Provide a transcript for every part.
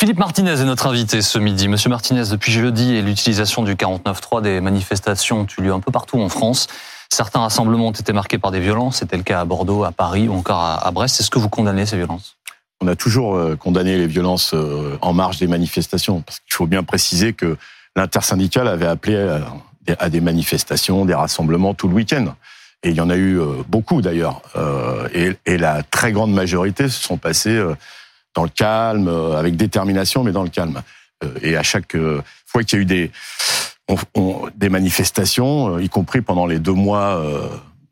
Philippe Martinez est notre invité ce midi. Monsieur Martinez, depuis jeudi et l'utilisation du 49.3, des manifestations ont eu lieu un peu partout en France. Certains rassemblements ont été marqués par des violences. C'était le cas à Bordeaux, à Paris ou encore à Brest. Est-ce que vous condamnez ces violences? On a toujours euh, condamné les violences euh, en marge des manifestations. Parce qu'il faut bien préciser que l'intersyndicale avait appelé à des manifestations, des rassemblements tout le week-end. Et il y en a eu euh, beaucoup d'ailleurs. Et la très grande majorité se sont passés dans le calme, euh, avec détermination, mais dans le calme. Euh, et à chaque euh, fois qu'il y a eu des, des manifestations, y compris pendant les deux mois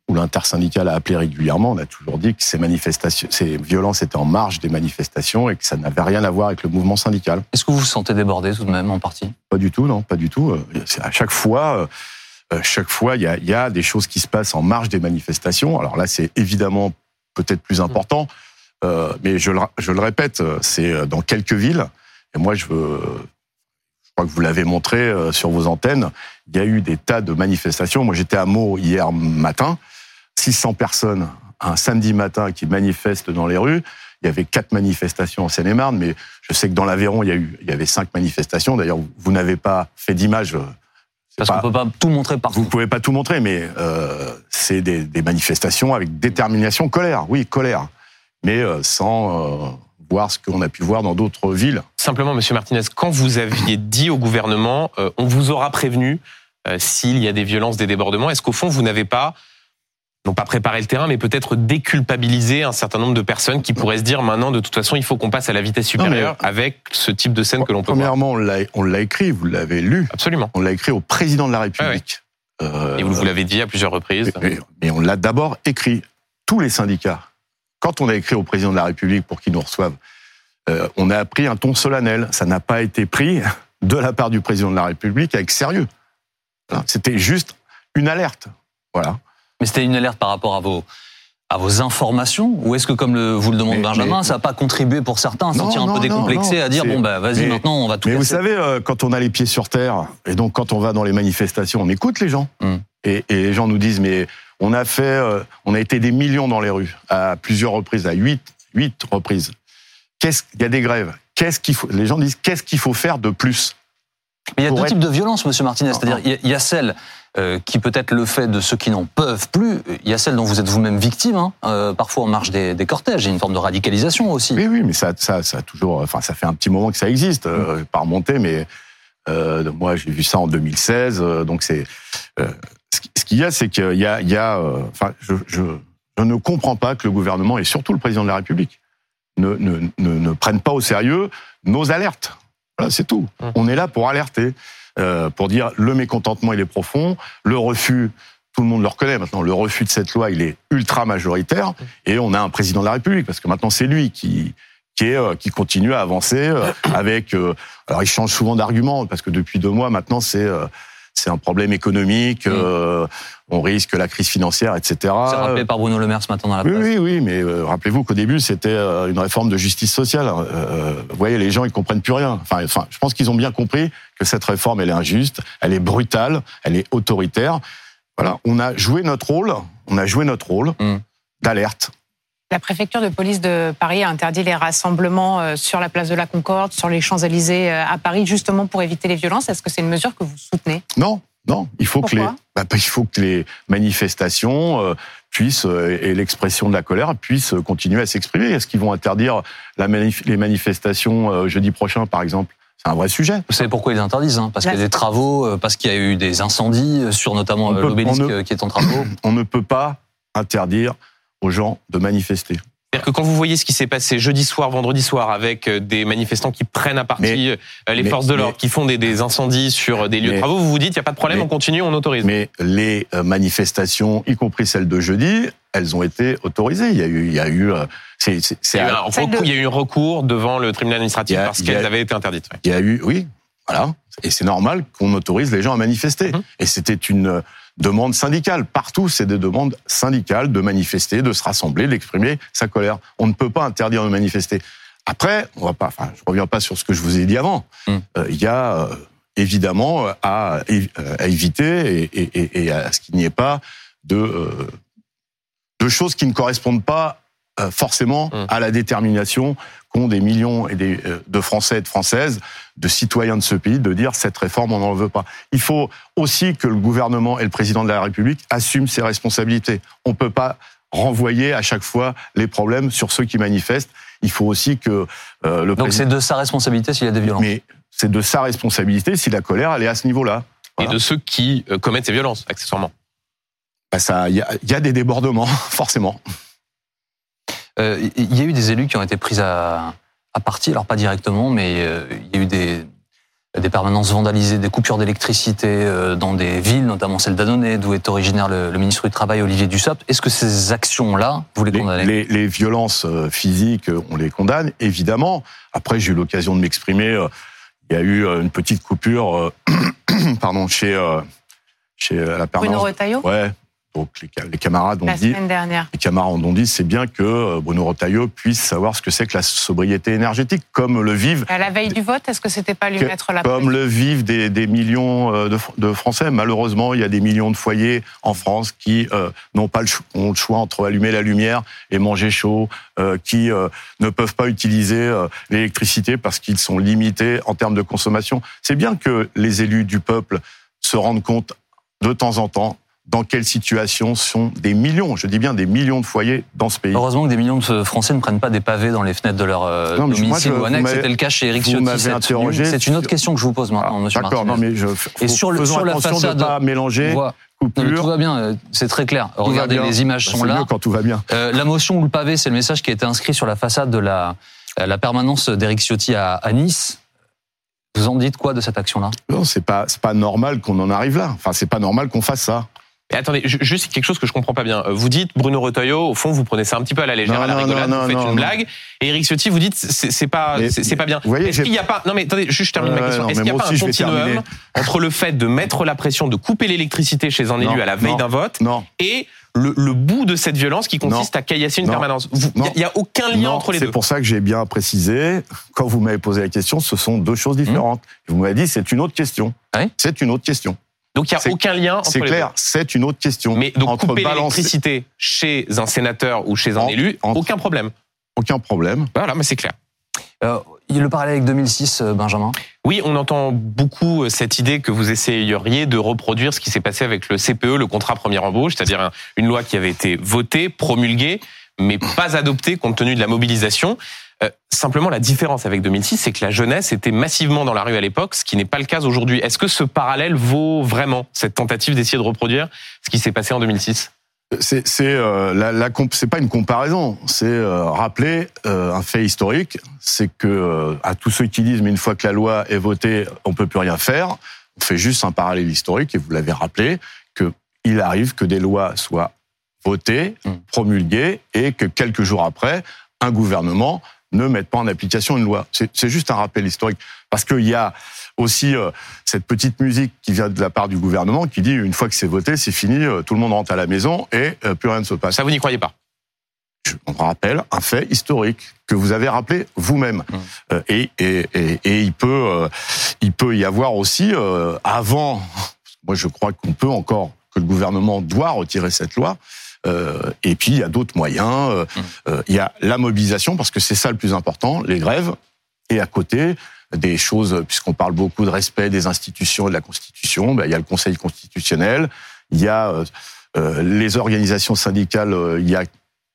où l'intersyndicale a appelé régulièrement, on a toujours dit que ces manifestations, ces violences étaient en marge des manifestations et que ça n'avait rien à voir avec le mouvement syndical. Est-ce que vous vous sentez débordé tout de même en partie? Pas du tout, non, pas du tout. À chaque fois, chaque fois, il y a, y a, des choses qui se passent en marge des manifestations. Alors là, c'est évidemment peut-être plus important. Euh, mais je le, je le répète, c'est euh, dans quelques villes. Et moi, je veux, je crois que vous l'avez montré euh, sur vos antennes. Il y a eu des tas de manifestations. Moi, j'étais à Meaux hier matin. 600 personnes un samedi matin qui manifestent dans les rues. Il y avait quatre manifestations en Seine-et-Marne, mais je sais que dans l'Aveyron, il y a eu, il y avait cinq manifestations. D'ailleurs, vous n'avez pas fait d'image. Parce qu'on peut pas tout montrer partout. Vous pouvez pas tout montrer, mais euh, c'est des, des manifestations avec détermination, colère. Oui, colère mais euh, sans euh, voir ce qu'on a pu voir dans d'autres villes. Simplement, Monsieur Martinez, quand vous aviez dit au gouvernement, euh, on vous aura prévenu s'il y a des violences, des débordements, est-ce qu'au fond, vous n'avez pas non pas préparé le terrain, mais peut-être déculpabiliser un certain nombre de personnes qui pourraient se dire maintenant, de toute façon, il faut qu'on passe à la vitesse supérieure avec ce type de scène que l'on peut Premièrement, voir. on l'a écrit, vous l'avez lu. Absolument. On l'a écrit au président de la République. Et vous, vous l'avez dit à plusieurs reprises. mais on l'a d'abord écrit. Tous les syndicats quand on a écrit au président de la République pour qu'il nous reçoive, euh, on a pris un ton solennel. Ça n'a pas été pris de la part du président de la République avec sérieux. C'était juste une alerte. Voilà. Mais c'était une alerte par rapport à vos à vos informations ou est-ce que comme le, vous le demande Benjamin, ça n'a pas contribué pour certains à se sentir un peu décomplexé à dire bon bah vas-y maintenant on va tout. Mais vous savez euh, quand on a les pieds sur terre et donc quand on va dans les manifestations, on écoute les gens hmm. et, et, les gens nous disent mais on a fait, euh, on a été des millions dans les rues à plusieurs reprises, à huit, huit reprises. Qu'est-ce il y a des grèves Qu'est-ce qu'il faut Les gens disent qu'est-ce qu'il faut faire de plus il y a deux types de violences, Monsieur Martinez. C'est-à-dire, il y a celle euh, qui peut être le fait de ceux qui n'en peuvent plus. Il y a celle dont vous êtes vous-même victime, hein, euh, parfois en marche des, des, cortèges. Il y a une forme de radicalisation aussi. Oui, oui, mais ça, ça, ça a toujours. Enfin, ça fait un petit moment que ça existe, euh, mm. pas remonter, mais moi j'ai vu ça en 2016. donc c'est ce qu'il y a, c'est qu'il y a, il y a euh, enfin, je, je, je, ne comprends pas que le gouvernement et surtout le président de la République ne, ne, ne, ne prennent pas au sérieux nos alertes. Voilà, c'est tout. Mmh. On est là pour alerter, euh, pour dire le mécontentement il est profond, le refus. Tout le monde le reconnaît maintenant. Le refus de cette loi, il est ultra majoritaire, et on a un président de la République parce que maintenant c'est lui qui qui, est, euh, qui continue à avancer euh, avec. alors il change souvent d'argument parce que depuis deux mois maintenant c'est c'est un problème économique, mm. euh, on risque la crise financière, etc. C'est rappelé par Bruno Le Maire ce matin dans la presse. Oui, oui, oui mais euh, rappelez-vous qu'au début, c'était euh, une réforme de justice sociale. vous voyez, les gens, ils comprennent plus rien. Enfin, enfin je pense qu'ils ont bien compris que cette réforme, elle est injuste, elle est brutale, elle est autoritaire. Voilà, on a joué notre rôle, on a joué notre rôle mm. d'alerte. La préfecture de police de Paris a interdit les rassemblements sur la place de la Concorde, sur les Champs-Élysées à Paris, justement pour éviter les violences. Est-ce que c'est une mesure que vous soutenez? Non, non. Il faut que les, bah, il faut que les manifestations euh, puissent euh, et l'expression de la colère puissent continuer à s'exprimer. Est-ce qu'ils vont interdire la les manifestations euh, jeudi prochain, par exemple? C'est un vrai sujet. Vous savez pourquoi ils interdisent hein? Parce qu'il y a des travaux, parce qu'il y a eu des incendies sur notamment l'obélisque qui est en travaux. On ne peut pas interdire aux gens de manifester. C'est-à-dire que quand vous voyez ce qui s'est passé jeudi soir, vendredi soir, avec euh, des manifestants qui prennent à partie euh, les forces de l'ordre, qui font des, des, incendies sur des lieux de travaux, vous vous dites, il n'y a pas de problème, on continue, on autorise. Mais les euh, manifestations, y compris celles de jeudi, elles ont été autorisées. Il y a eu, il y a eu, c'est, c'est, il, y a eu un recours, il y a eu un recours devant le tribunal administratif parce qu'elles avaient été interdites. Il y a eu, oui, voilà. Et c'est normal qu'on autorise les gens à manifester. Mmh. Et c'était une demande syndicale. Partout, c'est des demandes syndicales de manifester, de se rassembler, d'exprimer sa colère. On ne peut pas interdire de manifester. Après, on va pas, enfin, je reviens pas sur ce que je vous ai dit avant. Hum. Euh, il y a euh, évidemment à, à éviter et, et, et, à ce qu'il n'y ait pas de, euh, de choses qui ne correspondent pas euh, forcément Hum. à la détermination qu'ont des millions et des, euh, de Français et de Françaises, de citoyens de ce pays, de dire cette réforme, on n'en veut pas. Il faut aussi que le gouvernement et le président de la République assument ses responsabilités. On ne peut pas renvoyer à chaque fois les problèmes sur ceux qui manifestent. Il faut aussi que euh, le Donc président... c'est de sa responsabilité s'il y a des violences. Mais c'est de sa responsabilité si la colère, elle est à ce niveau-là. Et de ceux qui euh, commettent ces violences, accessoirement. Bah, ça, il y a, il y a des débordements, forcément. Euh, Il y a eu des élus qui ont été pris à, à partie, alors pas directement, mais euh, il y a eu des, des permanences vandalisées, des coupures d'électricité euh, dans des villes, notamment celle d'Annonay, d'où est originaire le, le ministre du Travail Olivier Dussopt. Est-ce que ces actions-là, vous les condamnez les- les violences physiques, on les condamne, évidemment. Après, j'ai eu l'occasion de m'exprimer. euh, Il y a eu une petite coupure, euh, pardon, chez euh, chez la Bruno permanence. Retailleau, Ouais. Donc les, ca- les camarades ont la dit, dernière. les camarades ont dit, c'est bien que euh, Bruno Retailleau puisse savoir ce que c'est que la sobriété énergétique, comme le vivent À la veille du vote, est-ce que c'était pas lui Que- mettre la comme le vivent des, des millions euh, de, Fr- de Français? Malheureusement, il y a des millions de foyers en France qui euh, n'ont pas le, cho- ont le choix entre allumer la lumière et manger chaud, euh, qui euh, ne peuvent pas utiliser l'électricité parce qu'ils sont limités en termes de consommation. C'est bien que les élus du peuple se rendent compte de temps en temps dans quelle situation sont des millions, je dis bien des millions de foyers dans ce pays. Heureusement que des millions de Français ne prennent pas des pavés dans les fenêtres de leur euh, Non, moi, domicile je- ou annexe. C'était le cas chez Eric Ciotti. C'est une autre question que je vous pose maintenant, Ah, monsieur D'accord, non mais je, Et sur le- sur la façade- de pas mélanger Non, tout va bien, euh, c'est très clair. Tout Regardez, les images Bah, sont là. mieux quand tout va bien. Euh, la motion ou le pavé, c'est le message qui a été inscrit sur la façade de la, la permanence d'Eric Ciotti à, à Nice. Vous en dites quoi de cette action-là? Non, c'est pas c'est pas normal qu'on en arrive là. Enfin, c'est pas normal qu'on fasse ça. Et attendez, ju- juste quelque chose que je comprends pas bien. Euh, Vous dites Bruno Retailleau, au fond, vous prenez ça un petit peu à la légère, Non, à la non, rigolade, non, vous faites une blague. Et Eric Ciotti, vous dites c'est c'est pas Mais- c'est c'est pas bien. vous voyez, Est-ce qu'il n'y a pas Non mais attendez, juste je termine ma question. Est-ce mais qu'il n'y a pas un continuum entre le fait de mettre la pression de couper l'électricité chez un élu à la veille d'un vote et le, le bout de cette violence qui consiste Non. à caillasser une Non. permanence? Il n'y a, aucun lien Non, entre les c'est deux. pour ça que j'ai bien précisé quand vous m'avez posé la question, ce sont deux choses différentes. Vous m'avez dit c'est une autre question. Oui. C'est une autre question. Donc il n'y a c'est- aucun lien entre C'est clair, c'est une autre question. Mais donc entre couper l'électricité chez un sénateur ou chez un En- élu, entre- aucun problème. aucun problème. Voilà, mais c'est clair. euh, Il y a le parallèle avec 2006, euh, Benjamin? Oui, on entend beaucoup euh, cette idée que vous essayeriez de reproduire ce qui s'est passé avec le CPE, le contrat première embauche, c'est-à-dire un- une loi qui avait été votée, promulguée, mais pas adoptée compte tenu de la mobilisation. Euh, simplement, la différence avec 2006, c'est que la jeunesse était massivement dans la rue à l'époque, ce qui n'est pas le cas aujourd'hui. Est-ce que ce parallèle vaut vraiment cette tentative d'essayer de reproduire ce qui s'est passé en 2006 C'est c'est euh, la, la c'est pas une comparaison, c'est euh, rappeler euh, un fait historique, c'est que euh, à tous ceux qui disent mais une fois que la loi est votée, on peut plus rien faire, on fait juste un parallèle historique et vous l'avez rappelé que il arrive que des lois soient votées, Mm. promulguées et que quelques jours après, un gouvernement ne mette pas en application une loi. C'est juste un rappel historique parce qu'il y a aussi euh, cette petite musique qui vient de la part du gouvernement qui dit une fois que c'est voté, c'est fini, euh, tout le monde rentre à la maison et euh, plus rien ne se passe. Ça, vous n'y croyez pas? Je- On rappelle un fait historique que vous avez rappelé vous-même. Mmh. Euh, et, et, et, et il peut, il peut y avoir aussi avant. Moi, je crois qu'on peut encore que le gouvernement doit retirer cette loi. Euh, et puis il y a d'autres moyens. Euh, Mmh. euh, il y a la mobilisation parce que c'est ça le plus important, les grèves. Et à côté des choses, puisqu'on parle beaucoup de respect des institutions et de la Constitution, ben, il y a le Conseil constitutionnel, il y a euh, les organisations syndicales. euh, il y a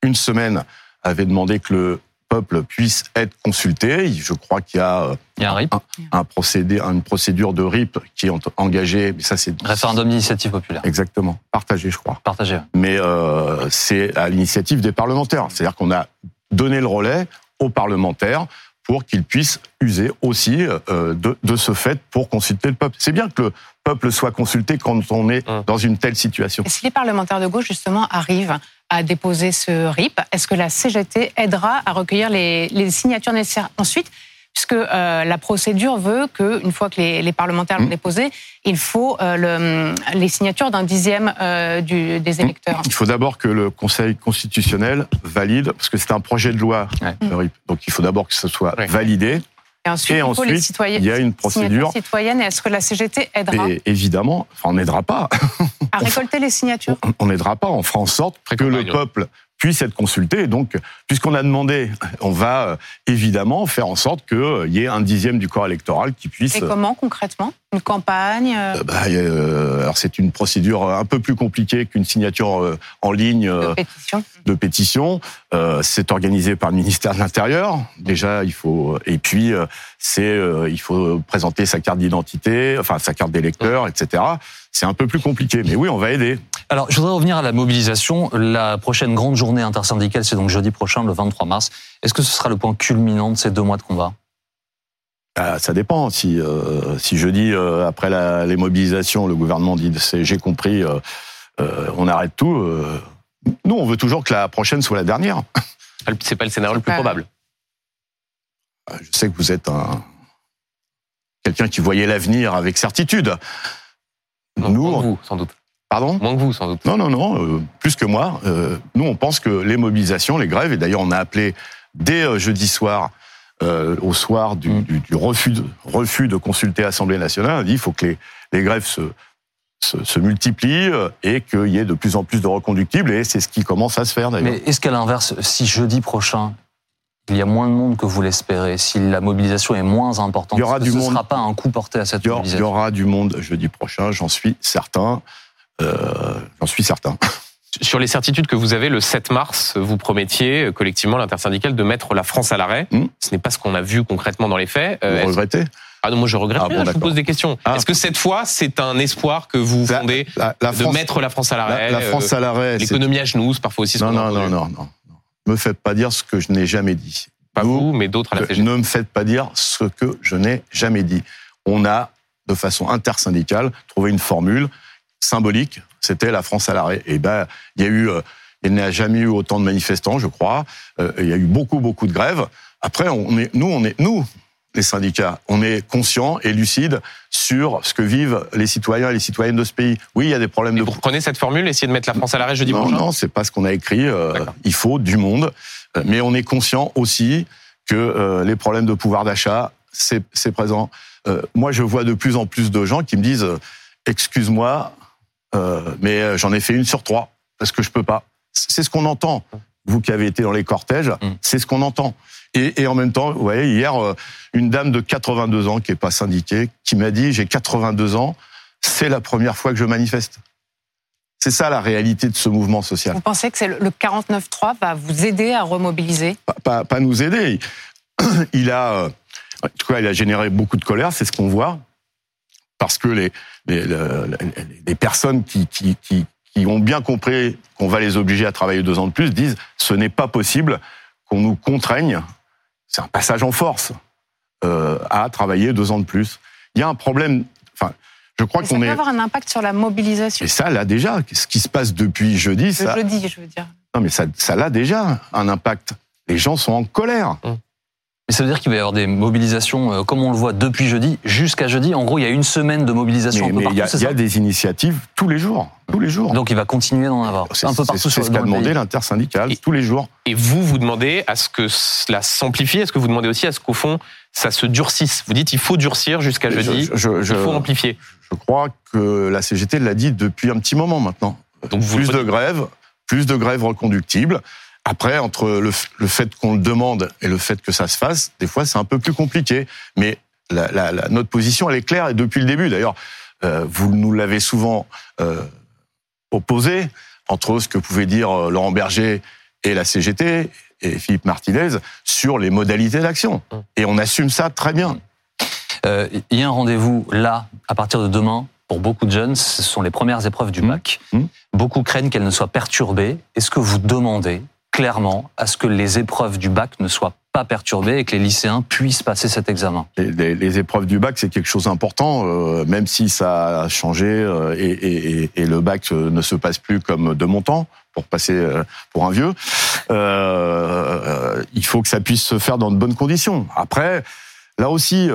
une semaine avaient demandé que le peuple puisse être consulté. Je crois qu'il y a euh, Il y a un RIP, un procédé, une procédure de RIP qui est engagée. Mais ça, c'est référendum d'initiative populaire. exactement partagé, je crois. Partagé. Mais euh, c'est à l'initiative des parlementaires. C'est-à-dire qu'on a donné le relais aux parlementaires pour qu'ils puissent user aussi euh, de, de ce fait pour consulter le peuple. C'est bien que le peuple soit consulté quand on est Hum. dans une telle situation. Et si les parlementaires de gauche, justement, arrivent à déposer ce RIP, est-ce que la CGT aidera à recueillir les, les signatures nécessaires ensuite? Puisque euh, la procédure veut qu'une fois que les, les parlementaires l'ont Mmh. déposé, il faut euh, le- les signatures d'un dixième euh, du, des électeurs. Il faut d'abord que le Conseil constitutionnel valide, parce que c'est un projet de loi, Ouais. le RIP. Donc il faut d'abord que ce soit Ouais. validé. Et ensuite, Et il faut les citoyens, il y a une procédure. citoyennes. Et est-ce que la CGT aidera Et évidemment, enfin, on n'aidera pas. à récolter les signatures On n'aidera pas. On fera en sorte que le peuple puissent être consultés. Et donc, puisqu'on a demandé, on va euh, évidemment faire en sorte qu'il y ait un dixième du corps électoral qui puisse. Et comment concrètement? Une campagne euh, euh, bah, euh, Alors c'est une procédure un peu plus compliquée qu'une signature euh, en ligne de euh, pétition de pétition. Euh, c'est organisé par le ministère de l'Intérieur. Déjà, il faut et puis euh, c'est euh, il faut présenter sa carte d'identité, enfin sa carte d'électeur, etc. C'est un peu plus compliqué, mais oui, on va aider. Alors, je voudrais revenir à la mobilisation. La prochaine grande journée intersyndicale, c'est donc jeudi prochain, le 23 mars. Est-ce que ce sera le point culminant de ces deux mois de combat? Ah, ça dépend. Si euh, si jeudi euh, après la, les mobilisations, le gouvernement dit c'est j'ai compris, euh, euh, on arrête tout. euh, nous, on veut toujours que la prochaine soit la dernière. C'est pas le scénario le plus probable. Je sais que vous êtes un quelqu'un qui voyait l'avenir avec certitude. Non, Nous, moins que vous, sans doute. pardon? Moins que vous, sans doute. Non, non, non, euh, plus que moi. Euh, nous, on pense que les mobilisations, les grèves, et d'ailleurs, on a appelé dès euh, jeudi soir, euh, au soir du, Mm. du- du refus, de, refus de consulter l'Assemblée nationale, on a dit il faut que les, les grèves se, se, se multiplient et qu'il y ait de plus en plus de reconductibles, et c'est ce qui commence à se faire d'ailleurs. Mais est-ce qu'à l'inverse, si jeudi prochain, il y a moins de monde que vous l'espérez, si la mobilisation est moins importante, Il y aura du ce ne monde. sera pas un coup porté à cette Il y aura- il y mobilisation aura du monde jeudi prochain, j'en suis certain. Euh, j'en suis certain. Sur les certitudes que vous avez, le 7 mars, vous promettiez collectivement l'intersyndicale de mettre la France à l'arrêt. Hmm. Ce n'est pas ce qu'on a vu concrètement dans les faits. Euh, Vous regrettez? Ah non, moi je regrette Ah rien, bon, je vous pose des questions. Ah. Est-ce que cette fois, c'est un espoir que vous fondez la, la de France, mettre la France à la, l'arrêt la France euh, à l'arrêt. L'économie à genoux, parfois aussi ce Non, non, non, non, non. non. Me faites pas dire ce que je n'ai jamais dit. Pas vous, mais d'autres à la CGT. Ne me faites pas dire ce que je n'ai jamais dit. On a, de façon intersyndicale, trouvé une formule symbolique. C'était la France à l'arrêt. Et ben, il y a eu, euh, il n'y a jamais eu autant de manifestants, je crois. Euh, il y a eu beaucoup, beaucoup de grèves. Après, on est, nous, on est, nous, les syndicats, on est conscients et lucides sur ce que vivent les citoyens et les citoyennes de ce pays. Oui, il y a des problèmes Et de vous reprenez cette formule, essayez de mettre la France à l'arrêt jeudi non, prochain non, c'est pas ce qu'on a écrit. euh, il faut du monde, Euh, mais on est conscient aussi que euh, les problèmes de pouvoir d'achat, c'est c'est présent. Euh, moi, je vois de plus en plus de gens qui me disent euh, excuse-moi, euh, mais j'en ai fait une sur trois parce que je peux pas. C'est ce qu'on entend. Vous qui avez été dans les cortèges, Mm. c'est ce qu'on entend. Et, et en même temps, vous voyez, hier, euh, une dame de 82 ans qui est pas syndiquée, qui m'a dit j'ai 82 ans, c'est la première fois que je manifeste. C'est ça la réalité de ce mouvement social. Vous pensez que le le 49.3 va vous aider à remobiliser? Pas, pas, pas nous aider. Il a, euh, en tout cas, il a généré beaucoup de colère, c'est ce qu'on voit, parce que les, les, le- les- les personnes qui, qui, qui, qui ont bien compris qu'on va les obliger à travailler deux ans de plus disent ce n'est pas possible qu'on nous contraigne, c'est un passage en force, euh, à travailler deux ans de plus. Il y a un problème, enfin, je crois Et Ça qu'on peut est... avoir un impact sur la mobilisation. Et ça, là déjà, ce qui se passe depuis jeudi, Le ça, jeudi, je veux dire. non mais ça, ça a déjà un impact. Les gens sont en colère. Mais ça veut dire qu'il va y avoir des mobilisations, euh, comme on le voit depuis jeudi, jusqu'à jeudi. En gros, il y a une semaine de mobilisation Mais il y a, y des initiatives tous les jours, tous les jours. Donc il va continuer d'en avoir. C'est un peu partout c'est sur ce qu'a demandé l'intersyndicale tous les jours. Et vous, vous demandez à ce que cela s'amplifie Est-ce que vous demandez aussi à ce qu'au fond, ça se durcisse Vous dites il faut durcir jusqu'à Je- jeudi, je, je- il faut amplifier. je crois que la CGT l'a dit depuis un petit moment maintenant. Donc vous plus de grèves, plus de grèves reconductibles. Après, entre le, fait qu'on le demande et le fait que ça se fasse, des fois c'est un peu plus compliqué. Mais la, la- la- notre position, elle est claire et depuis le début. D'ailleurs, euh, vous nous l'avez souvent euh, opposé entre ce que pouvait dire euh, Laurent Berger et la CGT et Philippe Martinez sur les modalités d'action. Hum. Et on assume ça très bien. Euh, Il y a un rendez-vous là, à partir de demain, pour beaucoup de jeunes. Ce sont les premières épreuves du Mmh. bac. Mmh. Beaucoup craignent qu'elles ne soient perturbées. Est-ce que vous demandez clairement à ce que les épreuves du bac ne soient pas perturbées et que les lycéens puissent passer cet examen Les, épreuves du bac, c'est quelque chose d'important, euh, même si ça a changé euh, et, le bac euh, ne se passe plus comme de mon temps, pour passer pour un vieux. Il faut que ça puisse se faire dans de bonnes conditions. Après, là aussi,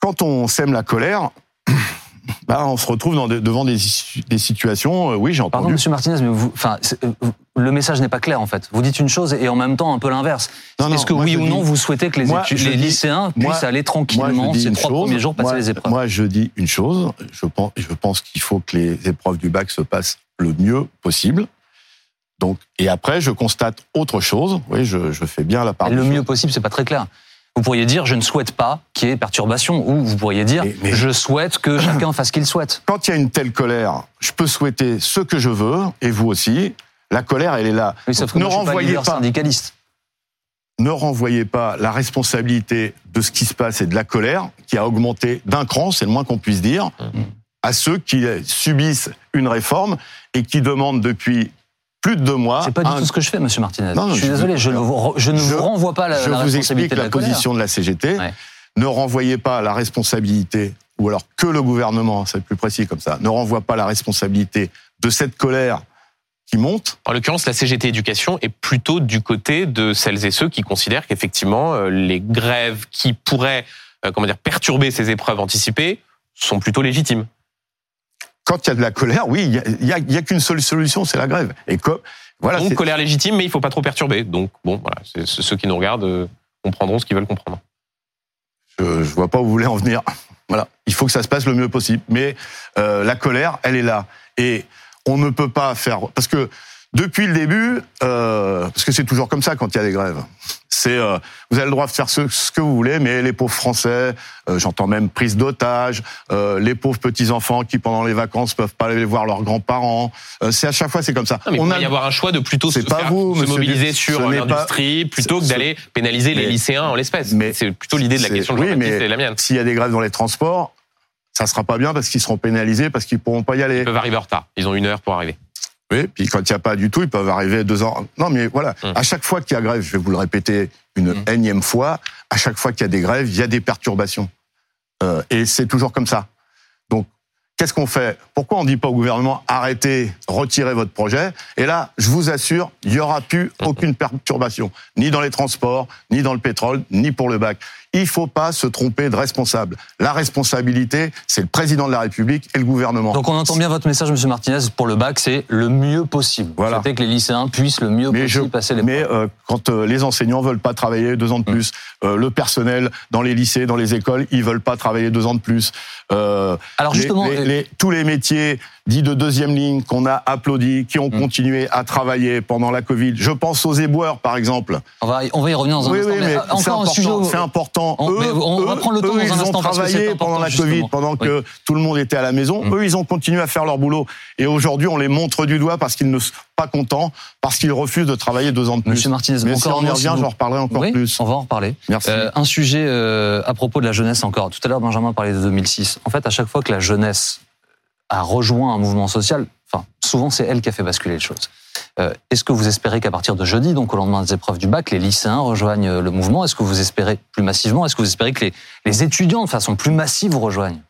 quand on sème la colère, bah, on se retrouve dans devant des, situations. euh, oui, j'ai Pardon, entendu. Monsieur Martinez, mais vous, enfin, c'est- euh, le message n'est pas clair en fait. Vous dites une chose et en même temps un peu l'inverse. Est-ce que oui ou dis- non vous souhaitez que les, moi, études- je les dis- lycéens moi- puissent aller tranquillement ces trois chose. premiers jours passer moi, les épreuves? Moi, je dis une chose. Je pense, je pense qu'il faut que les épreuves du bac se passent le mieux possible. Donc, et après, je constate autre chose. Oui, je, je fais bien la part. Le mieux choses. possible, c'est pas très clair. Vous pourriez dire je ne souhaite pas qu'il y ait perturbation, ou vous pourriez dire Mais- mais- je souhaite que chacun fasse ce qu'il souhaite. Quand il y a une telle colère, je peux souhaiter ce que je veux, et vous aussi. La colère, elle est là. Oui, sauf que ne moi, pas renvoyez pas, syndicaliste. ne renvoyez pas la responsabilité de ce qui se passe et de la colère qui a augmenté d'un cran, c'est le moins qu'on puisse dire, à ceux qui subissent une réforme et qui demandent depuis plus de deux mois. C'est pas du un- tout ce que je fais, Monsieur Martinez. Non, non, je suis je- désolé, je ne vous, je ne Je- vous renvoie pas la, je la vous explique responsabilité de la, position de la CGT. Ouais. Ne renvoyez pas la responsabilité, ou alors que le gouvernement, c'est plus précis comme ça, ne renvoie pas la responsabilité de cette colère qui monte. En l'occurrence, la CGT Éducation est plutôt du côté de celles et ceux qui considèrent qu'effectivement euh, les grèves qui pourraient euh, comment dire perturber ces épreuves anticipées sont plutôt légitimes. Quand il y a de la colère, oui, il y a, y a- qu'une seule solution, c'est la grève. Et comme voilà, Donc colère légitime, mais il faut pas trop perturber. Donc bon, voilà, c'est- ceux qui nous regardent euh, comprendront ce qu'ils veulent comprendre. je, je vois pas où vous voulez en venir. Voilà, il faut que ça se passe le mieux possible. Mais euh, la colère, elle est là, et on ne peut pas faire parce que depuis le début, euh, parce que c'est toujours comme ça quand il y a des grèves. C'est euh, vous avez le droit de faire ce, ce que vous voulez, mais les pauvres Français, euh, j'entends même prise d'otages, euh, les pauvres petits enfants qui pendant les vacances peuvent pas aller voir leurs grands-parents. C'est à chaque fois c'est comme ça. Non, mais on il a y avoir un choix de plutôt se, C'est pas faire- vous, se mobiliser sur l'industrie plutôt que d'aller pénaliser les lycéens en l'espèce. mais- C'est plutôt l'idée de la c'est- question oui, mais- et la mienne. s'il y a des grèves dans les transports, ça sera pas bien parce qu'ils seront pénalisés parce qu'ils pourront pas y aller. Ils peuvent arriver en retard. Ils ont une heure pour arriver. Oui, puis quand il n'y a pas du tout, ils peuvent arriver deux ans. Non, mais voilà, Hum. à chaque fois qu'il y a grève, je vais vous le répéter une Hum. énième fois, à chaque fois qu'il y a des grèves, il y a des perturbations. Euh, et c'est toujours comme ça. Donc, qu'est-ce qu'on fait? Pourquoi on ne dit pas au gouvernement arrêtez, retirez votre projet? Et là, je vous assure, il n'y aura plus aucune perturbation, ni dans les transports, ni dans le pétrole, ni pour le bac. Il faut pas se tromper de responsable. La responsabilité, c'est le président de la République et le gouvernement. Donc on entend bien votre message, Monsieur Martinez, pour le bac, c'est le mieux possible. Voilà. Souhaitez que les lycéens puissent le mieux Mais, possible je, passer les mais euh, quand euh, les enseignants veulent pas travailler deux ans de plus, euh, le personnel dans les lycées, dans les écoles, ils veulent pas travailler deux ans de plus. Alors justement, les- les- tous les métiers dits de deuxième ligne qu'on a applaudis, qui ont Mm. continué à travailler pendant la Covid. Je pense aux éboueurs, par exemple. on va, on va y revenir dans un oui, instant. oui, mais encore un sujet. C'est important. On- eux, on prendre le temps eux, dans un ils instant, ont parce que c'est travaillé pendant la justement. Covid, pendant que tout le monde était à la maison. Eux, ils ont continué à faire leur boulot. Et aujourd'hui, on les montre du doigt parce qu'ils ne sont pas contents, parce qu'ils refusent de travailler deux ans de plus. Monsieur Martinez, Mais si on y un revient, j'en reparlerai encore oui, plus. On va en reparler. Merci. Euh, un sujet euh, à propos de la jeunesse encore. Tout à l'heure, Benjamin parlait de 2006. En fait, à chaque fois que la jeunesse a rejoint un mouvement social, enfin, souvent c'est elle qui a fait basculer les choses. Euh, Est-ce que vous espérez qu'à partir de jeudi, donc au lendemain des épreuves du bac, les lycéens rejoignent euh, le mouvement? Est-ce que vous espérez plus massivement? Est-ce que vous espérez que les, les étudiants, de façon plus massive, vous rejoignent?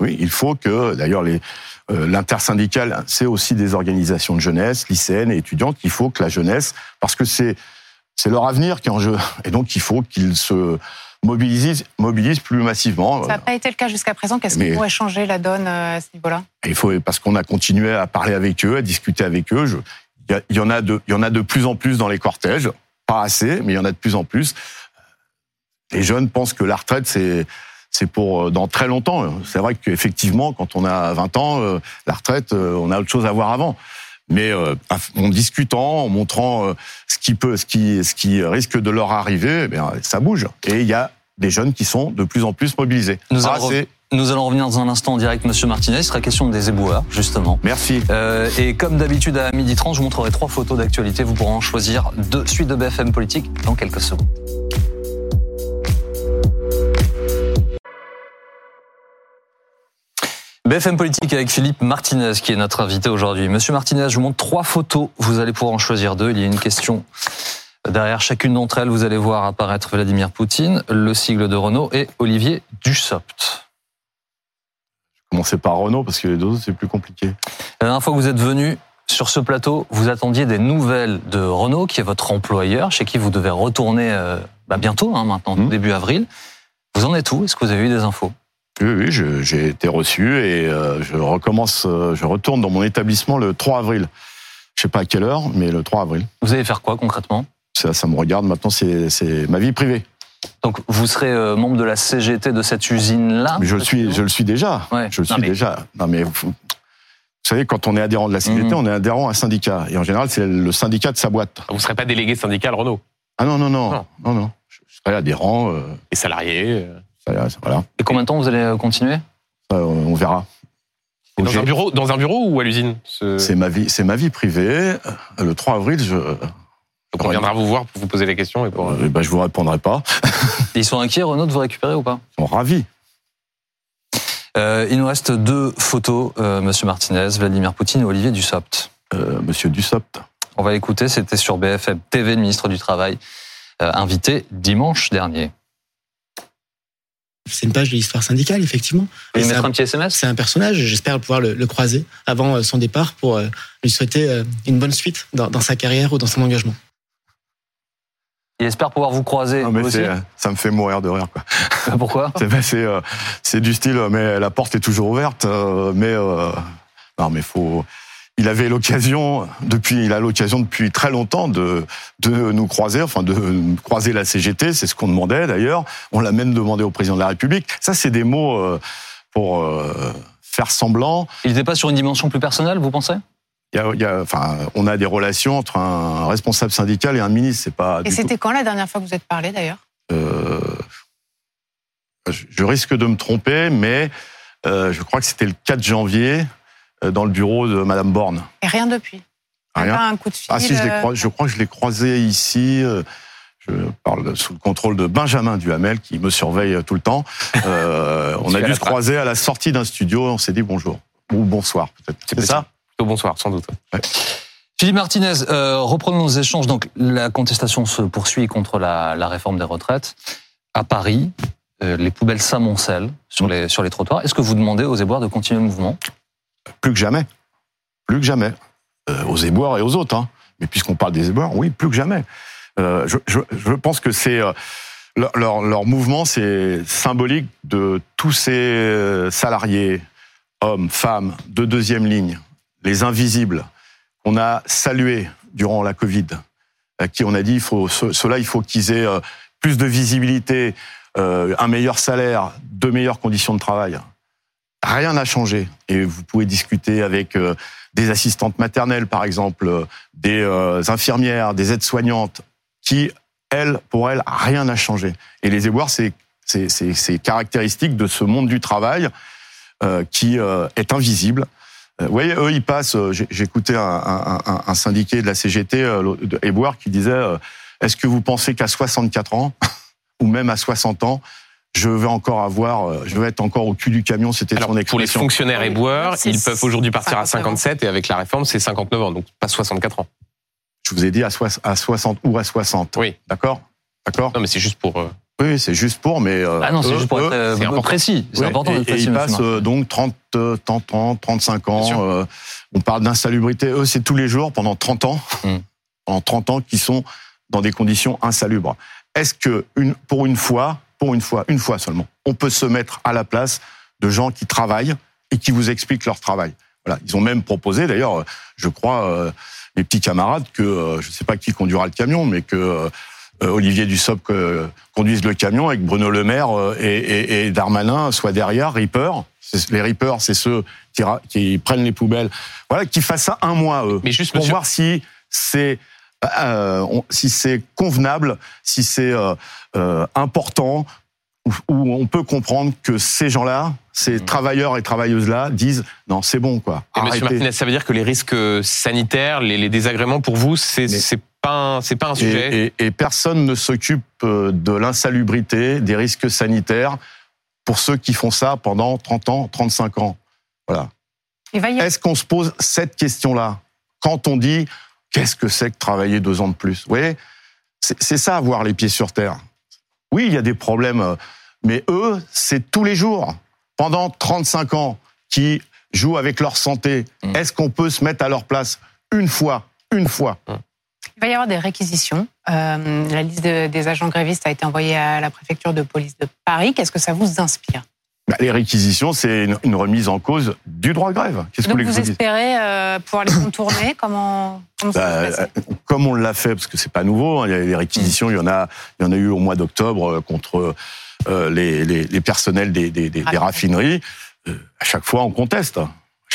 Oui, il faut que, d'ailleurs, euh, l'intersyndicale, c'est aussi des organisations de jeunesse, lycéennes et étudiantes. Il faut que la jeunesse, parce que c'est c'est leur avenir qui est en jeu, et donc il faut qu'ils se mobilisent, mobilisent plus massivement. Ça n'a pas été le cas jusqu'à présent. Qu'est-ce qui pourrait changer la donne à ce niveau-là? Il faut parce qu'on a continué à parler avec eux, à discuter avec eux. Je- Il y, en a de, il y en a de plus en plus dans les cortèges, pas assez, mais il y en a de plus en plus. Les jeunes pensent que la retraite c'est c'est pour euh, dans très longtemps. C'est vrai qu'effectivement, quand on a 20 ans, euh, la retraite, euh, on a autre chose à voir avant. Mais euh, en discutant, en montrant euh, ce qui peut, ce qui, ce qui risque de leur arriver, eh bien, ça bouge. Et il y a des jeunes qui sont de plus en plus mobilisés. Nous Ah, c'est- nous allons revenir dans un instant en direct, Monsieur Martinez. Il sera question des éboueurs, justement. Merci. Euh, et comme d'habitude à 12h30, je vous montrerai trois photos d'actualité. Vous pourrez en choisir deux suite de BFM Politique dans quelques secondes. BFM Politique avec Philippe Martinez qui est notre invité aujourd'hui. Monsieur Martinez, je vous montre trois photos. Vous allez pouvoir en choisir deux. Il y a une question derrière chacune d'entre elles. Vous allez voir apparaître Vladimir Poutine, le sigle de Renault et Olivier Dussopt. Commencez par Renault parce que les deux autres c'est plus compliqué. La dernière fois que vous êtes venu sur ce plateau, vous attendiez des nouvelles de Renault, qui est votre employeur, chez qui vous devez retourner euh, bah, bientôt, hein, maintenant, Mhm. début avril. Vous en êtes où? Est-ce que vous avez eu des infos? Oui, oui, j'ai été reçu et euh, je recommence, euh, je retourne dans mon établissement le 3 avril. Je sais pas à quelle heure, mais le 3 avril. Vous allez faire quoi concrètement? Ça, ça me regarde maintenant, c'est ma vie privée. Donc vous serez euh, membre de la CGT de cette usine-là Mais je le suis, je le suis déjà. Ouais. Je le Non, suis mais- déjà. Non mais vous- savez, quand on est adhérent de la CGT, Mhm. on est adhérent à un syndicat. Et en général, c'est le syndicat de sa boîte. Vous ne serez pas délégué syndical Renault Ah non, non, non, Non. non, non. Je je serai adhérent. euh, Les salariés euh. voilà, Et combien de temps vous allez euh, continuer on verra. Dans un bureau, dans un bureau ou à l'usine Ce- C'est ma vie, c'est ma vie privée. Le 3 avril, je, Donc on viendra vous voir pour vous poser la question et pour. euh, ben, je vous répondrai pas. Ils sont inquiets, Renault, de vous récupérer ou pas? Ils sont ravis. Euh, Il nous reste deux photos, euh, Monsieur Martinez, Vladimir Poutine et Olivier Dussopt. Euh, Monsieur Dussopt. On va l'écouter, c'était sur BFM TV, le ministre du Travail, euh, invité dimanche dernier. C'est une page de l'histoire syndicale, effectivement. Vous Et mettre un petit SMS C'est un personnage, j'espère pouvoir le, le croiser avant son départ pour euh, lui souhaiter euh, une bonne suite dans, dans sa carrière ou dans son engagement. Il espère pouvoir vous croiser. Non, mais vous aussi euh, ça me fait mourir de rire. Quoi. Pourquoi C'est, c'est, euh, c'est du style, euh, mais la porte est toujours ouverte. euh, mais euh, non, mais faut. Il avait l'occasion depuis, il a l'occasion depuis très longtemps de de nous croiser, enfin de croiser la CGT. C'est ce qu'on demandait d'ailleurs. On l'a même demandé au président de la République. Ça, c'est des mots pour faire semblant. Il n'était pas sur une dimension plus personnelle, vous pensez? Y a, il y a- enfin, on a des relations entre un responsable syndical et un ministre. C'est pas. Et c'était quand la dernière fois que vous êtes parlé d'ailleurs? Euh, je, risque de me tromper, mais euh, je crois que c'était le 4 janvier euh, dans le bureau de Madame Borne. Et rien depuis? Même Rien? Pas un coup de fil Ah si, je, l'ai euh, croi- je crois que je l'ai croisé ici. euh, je parle sous le contrôle de Benjamin Duhamel qui me surveille tout le temps. Euh, on a dû se croiser à la sortie d'un studio. On s'est dit bonjour ou bonsoir peut-être. C'est ça bonsoir, sans doute. Philippe Martinez, euh, reprenons nos échanges. Donc, la contestation se poursuit contre la, la réforme des retraites. À Paris, euh, les poubelles s'amoncellent sur les, sur les trottoirs. Est-ce que vous demandez aux éboueurs de continuer le mouvement? Plus que jamais. Plus que jamais. Euh, aux éboueurs et aux autres. Hein. Mais puisqu'on parle des éboueurs, oui, plus que jamais. Euh, je, je, je pense que c'est euh, leur, leur, leur mouvement, c'est symbolique de tous ces salariés, hommes, femmes, de deuxième ligne, les invisibles, qu'on a salués durant la Covid, à qui on a dit, il faut, ce- ceux-là, il faut qu'ils aient euh, plus de visibilité, euh, un meilleur salaire, de meilleures conditions de travail. Rien n'a changé. Et vous pouvez discuter avec euh, des assistantes maternelles, par exemple, des infirmières, des aides-soignantes, qui, elles, pour elles, rien n'a changé. Et les éboueurs, c'est c'est- caractéristique de ce monde du travail qui est invisible. Euh, Vous voyez, eux, ils passent. euh, j'ai- J'écoutais un, un, un, un syndiqué de la CGT, euh, de éboueurs, qui disait euh, Est-ce que vous pensez qu'à 64 ans, ou même à 60 ans, je vais encore avoir, euh, je vais être encore au cul du camion C'était son pour les expression. fonctionnaires et Oui, boueurs, c'est ils peuvent aujourd'hui partir à 59 ans. 57 et avec la réforme, c'est 59 ans, donc pas 64 ans. Je vous ai dit à, à 60 ou à 60. Oui. D'accord? D'accord? Non, mais c'est juste pour. Euh, Oui, c'est juste pour, mais. euh, Ah non, c'est juste pour eux- être euh, c'est important. précis. C'est Oui, important et, d'être et précis, ils monsieur passent euh, donc 30, euh, 30 ans, 35 Bien sûr. ans. euh, on parle d'insalubrité. Eux, c'est tous les jours pendant 30 ans. Mm. Pendant 30 ans qui sont dans des conditions insalubres. Est-ce que une, pour une fois, pour une fois, une fois seulement, on peut se mettre à la place de gens qui travaillent et qui vous expliquent leur travail? Voilà. Ils ont même proposé, d'ailleurs, euh, je crois, euh, les petits camarades, que euh, je ne sais pas qui conduira le camion, mais que euh, euh, Olivier Dussopt euh, conduise le camion avec Bruno Le Maire euh, et, et, et Darmanin soit derrière, Reaper. Les Reapers, c'est ceux qui, qui prennent les poubelles. Voilà, qui fassent ça un mois, eux Mais juste, pour monsieur. voir si c'est euh, si c'est convenable, si c'est euh, euh, important, où, où on peut comprendre que ces gens-là, ces Mhm. travailleurs et travailleuses-là, disent non, c'est bon quoi. Et Monsieur. Martinez, ça veut dire que les risques sanitaires, les, les désagréments pour vous, c'est pas un, c'est pas un sujet. Et, et- et personne ne s'occupe euh, de l'insalubrité, des risques sanitaires pour ceux qui font ça pendant 30 ans, 35 ans. Voilà. Y Est-ce qu'on se pose cette question-là quand on dit qu'est-ce que c'est que travailler deux ans de plus? Vous voyez, c'est c'est ça avoir les pieds sur terre. Oui, il y a des problèmes, euh, mais eux, c'est tous les jours, pendant 35 ans, qui jouent avec leur santé. Mm. Est-ce qu'on peut se mettre à leur place une fois, une fois? Il va y avoir des réquisitions. Euh, la liste de- des agents grévistes a été envoyée à la préfecture de police de Paris. Qu'est-ce que ça vous inspire Bah, Les réquisitions, c'est une, une remise en cause du droit de grève. Qu'est-ce que vous vous espérez euh, pouvoir les contourner Comment, comment ça va Bah, se euh, comme on l'a fait, parce que c'est pas nouveau, hein, des réquisitions, il y en a, il y en a eu au mois d'octobre contre euh, les, les, les personnels des, des, des- des Ah. raffineries. Euh, à chaque fois, on conteste.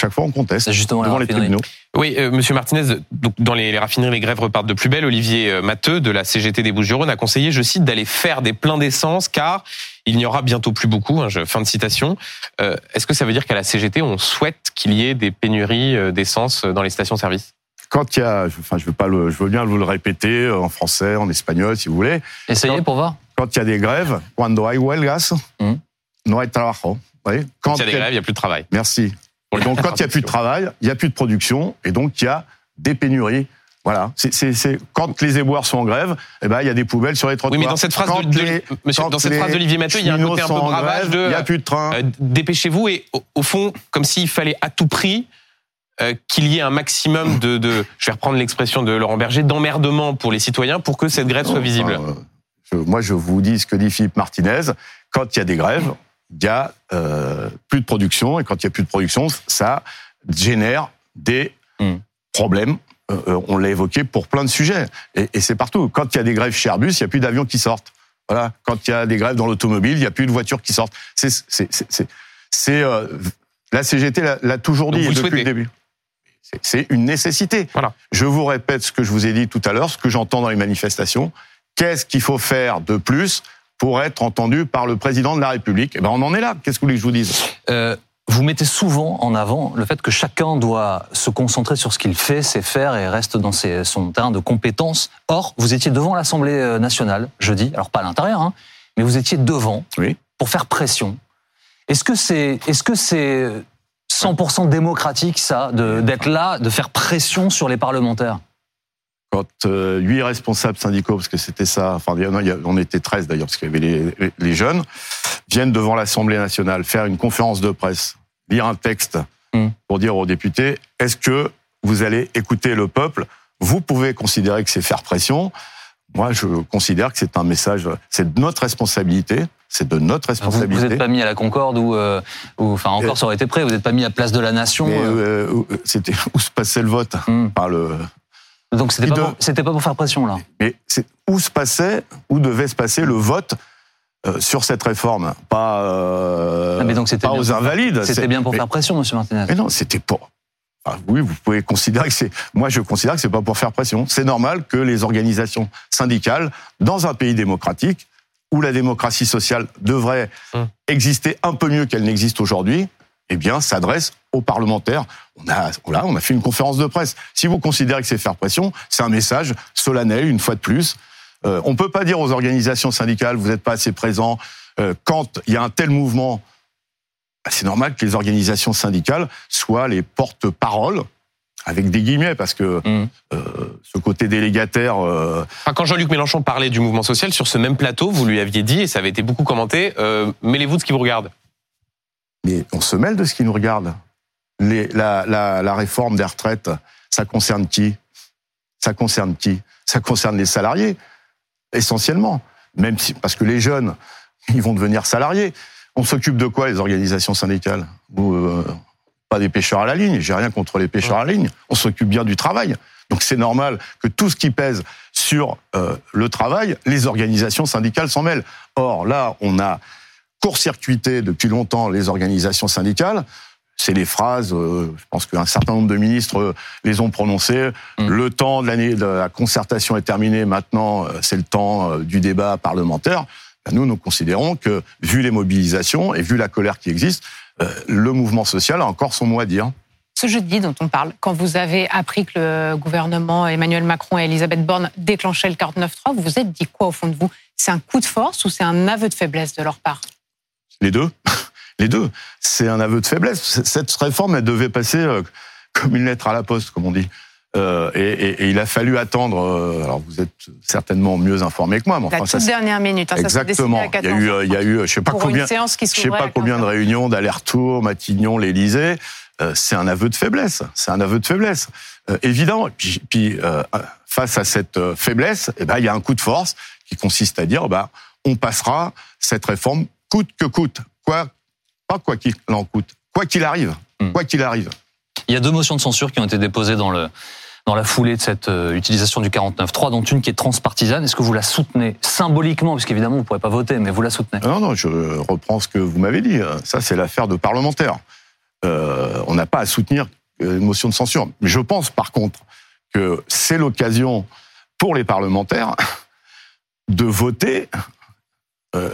Chaque fois on conteste justement devant les tribunaux. Oui, euh, Monsieur Martinez, donc dans les, les raffineries, les grèves repartent de plus belle. Olivier euh, Matteux de la CGT des Bouches-du-Rhône a conseillé, je cite, d'aller faire des pleins d'essence car il n'y aura bientôt plus beaucoup. hein, je- fin de citation. Euh, Est-ce que ça veut dire qu'à la CGT, on souhaite qu'il y ait des pénuries euh, d'essence dans les stations-service? Quand il y a, enfin je veux pas le, je veux bien vous le répéter en français, en espagnol si vous voulez. Essayez pour voir. Quand il y a des grèves, cuando hay huelgas, Mhm. no hay trabajo. Voyez Quand il y a des grèves, il n'y a plus de travail. Merci. Et donc, quand il n'y a plus de travail, il n'y a plus de production, et donc il y a des pénuries. Voilà. C'est, quand les éboueurs sont en grève, eh ben, il y a des poubelles sur les trottoirs. Oui, mais dans cette phrase Quand de- les- monsieur, dans cette phrase d'Olivier Matteux, il y a un côté un peu bravage grève, de- Il n'y a plus de train. Euh, Dépêchez-vous et au, au fond, comme s'il fallait à tout prix euh, qu'il y ait un maximum de, de, je vais reprendre l'expression de Laurent Berger, d'emmerdement pour les citoyens pour que cette grève soit visible. Enfin, euh, je- moi, je vous dis ce que dit Philippe Martinez. Quand il y a des grèves, il y a euh, plus de production, et quand il y a plus de production, ça génère des Hmm. problèmes. Euh, euh, on l'a évoqué pour plein de sujets, et, et c'est partout. Quand il y a des grèves chez Airbus, il n'y a plus d'avions qui sortent. Voilà. Quand il y a des grèves dans l'automobile, il n'y a plus de voitures qui sortent. C'est, euh, la CGT l'a, toujours dit depuis souhaitez. le début. C'est, c'est une nécessité. Voilà. Je vous répète ce que je vous ai dit tout à l'heure, ce que j'entends dans les manifestations. Qu'est-ce qu'il faut faire de plus pour être entendu par le président de la République Eh ben, on en est là. Qu'est-ce que vous voulez que je vous dise? Euh, vous mettez souvent en avant le fait que chacun doit se concentrer sur ce qu'il fait, sait faire et reste dans ses- son terrain de compétences. Or, vous étiez devant l'Assemblée euh, nationale jeudi, alors pas à l'intérieur, hein, mais vous étiez devant Oui. pour faire pression. Est-ce que c'est est-ce que c'est 100% démocratique ça de- d'être là, de faire pression sur les parlementaires? Quand euh, huit responsables syndicaux, parce que c'était ça, enfin, a- on était 13 d'ailleurs, parce qu'il y avait les, jeunes, viennent devant l'Assemblée nationale faire une conférence de presse, lire un texte Hmm. pour dire aux députés est-ce que vous allez écouter le peuple? Vous pouvez considérer que c'est faire pression. Moi, je considère que c'est un message, c'est de notre responsabilité, c'est de notre Vous vous responsabilité. n'êtes pas mis à la Concorde ou, euh, enfin encore ça aurait été prêt. Vous n'êtes pas mis à Place de la Nation. Euh. euh, euh, c'était où se passait le vote? Hmm. Par le. Donc c'était pas, de- pour- c'était pas pour faire pression là. Mais c'est où se passait, où devait se passer le vote euh, sur cette réforme, pas, euh, Ah, mais donc c'était pas bien aux pour faire- invalides. C'était bien pour mais, faire pression, Monsieur Martinez. mais non, c'était pour. Ah, oui, vous pouvez considérer que c'est. Moi, je considère que c'est pas pour faire pression. C'est normal que les organisations syndicales, dans un pays démocratique où la démocratie sociale devrait Hum. exister un peu mieux qu'elle n'existe aujourd'hui, eh bien, s'adresse aux parlementaires. On a, là, on a fait une conférence de presse. Si vous considérez que c'est faire pression, c'est un message solennel, une fois de plus. Euh, on peut pas dire aux organisations syndicales, vous n'êtes pas assez présents. Euh, quand il y a un tel mouvement, bah, c'est normal que les organisations syndicales soient les porte-paroles, avec des guillemets, parce que Hum. euh, ce côté délégataire, euh, Enfin, quand Jean-Luc Mélenchon parlait du mouvement social sur ce même plateau, vous lui aviez dit, et ça avait été beaucoup commenté, euh, mêlez-vous de ce qui vous regarde. Mais on se mêle de ce qui nous regarde. La, réforme des retraites, ça concerne qui? Ça concerne qui? Ça concerne les salariés, essentiellement. Même parce que les jeunes, ils vont devenir salariés. On s'occupe de quoi, les organisations syndicales? Ou, euh, Pas des pêcheurs à la ligne, j'ai rien contre les pêcheurs à la ligne. On s'occupe bien du travail. Donc c'est normal que tout ce qui pèse sur euh, le travail, les organisations syndicales s'en mêlent. Or, là, on a court-circuité depuis longtemps les organisations syndicales. C'est les phrases, euh, je pense qu'un certain nombre de ministres euh, les ont prononcées. Mm. Le temps de l'année de la concertation est terminé, maintenant euh, c'est le temps du débat parlementaire. Ben, nous, nous considérons que, vu les mobilisations et vu la colère qui existe, euh, le mouvement social a encore son mot à dire. Ce jeudi dont on parle, quand vous avez appris que le gouvernement Emmanuel Macron et Elisabeth Borne déclenchaient le 49.3, vous vous êtes dit quoi au fond de vous? C'est un coup de force ou c'est un aveu de faiblesse de leur part? Les deux. Les deux. C'est un aveu de faiblesse. Cette réforme, elle devait passer euh, comme une lettre à la poste, comme on dit. Euh, et, et- et il a fallu attendre. euh, alors, vous êtes certainement mieux informé que moi, mais La enfin, toute ça, dernière minute, hein, ça exactement. à Il y a 14 eu, euh, il y a eu, je sais pas combien, je sais pas combien de 15 heures. réunions d'aller-retour, Matignon, l'Élysée. C'est un aveu de faiblesse. C'est un aveu de faiblesse. Évident. Et Puis, puis face à cette faiblesse, eh ben, il y a un coup de force qui consiste à dire, bah, on passera cette réforme coûte que coûte. Quoi, pas quoi qu'il en coûte. Quoi qu'il arrive. Hmm. Quoi qu'il arrive. Il y a deux motions de censure qui ont été déposées dans le dans la foulée de cette euh, utilisation du 49.3, dont une qui est transpartisane. Est-ce que vous la soutenez symboliquement, puisqu'évidemment vous ne pourrez pas voter, mais vous la soutenez Non, non, je reprends ce que vous m'avez dit. Ça, c'est l'affaire de parlementaires. euh, on n'a pas à soutenir euh, une motion de censure. Mais je pense par contre que c'est l'occasion pour les parlementaires de voter euh,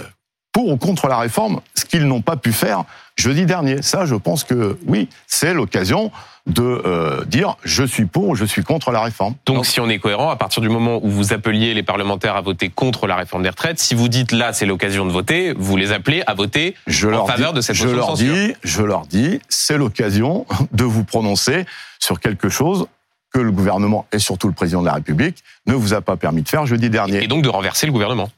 pour ou contre la réforme, ce qu'ils n'ont pas pu faire jeudi dernier. Ça, je pense que oui, c'est l'occasion de euh, dire je suis pour ou je suis contre la réforme. Donc, si on est cohérent, à partir du moment où vous appeliez les parlementaires à voter contre la réforme des retraites, si vous dites là c'est l'occasion de voter, vous les appelez à voter je en leur faveur dis, de cette je leur censure. dis, je leur dis, c'est l'occasion de vous prononcer sur quelque chose que le gouvernement et surtout le président de la République ne vous a pas permis de faire jeudi dernier. Et donc de renverser le gouvernement.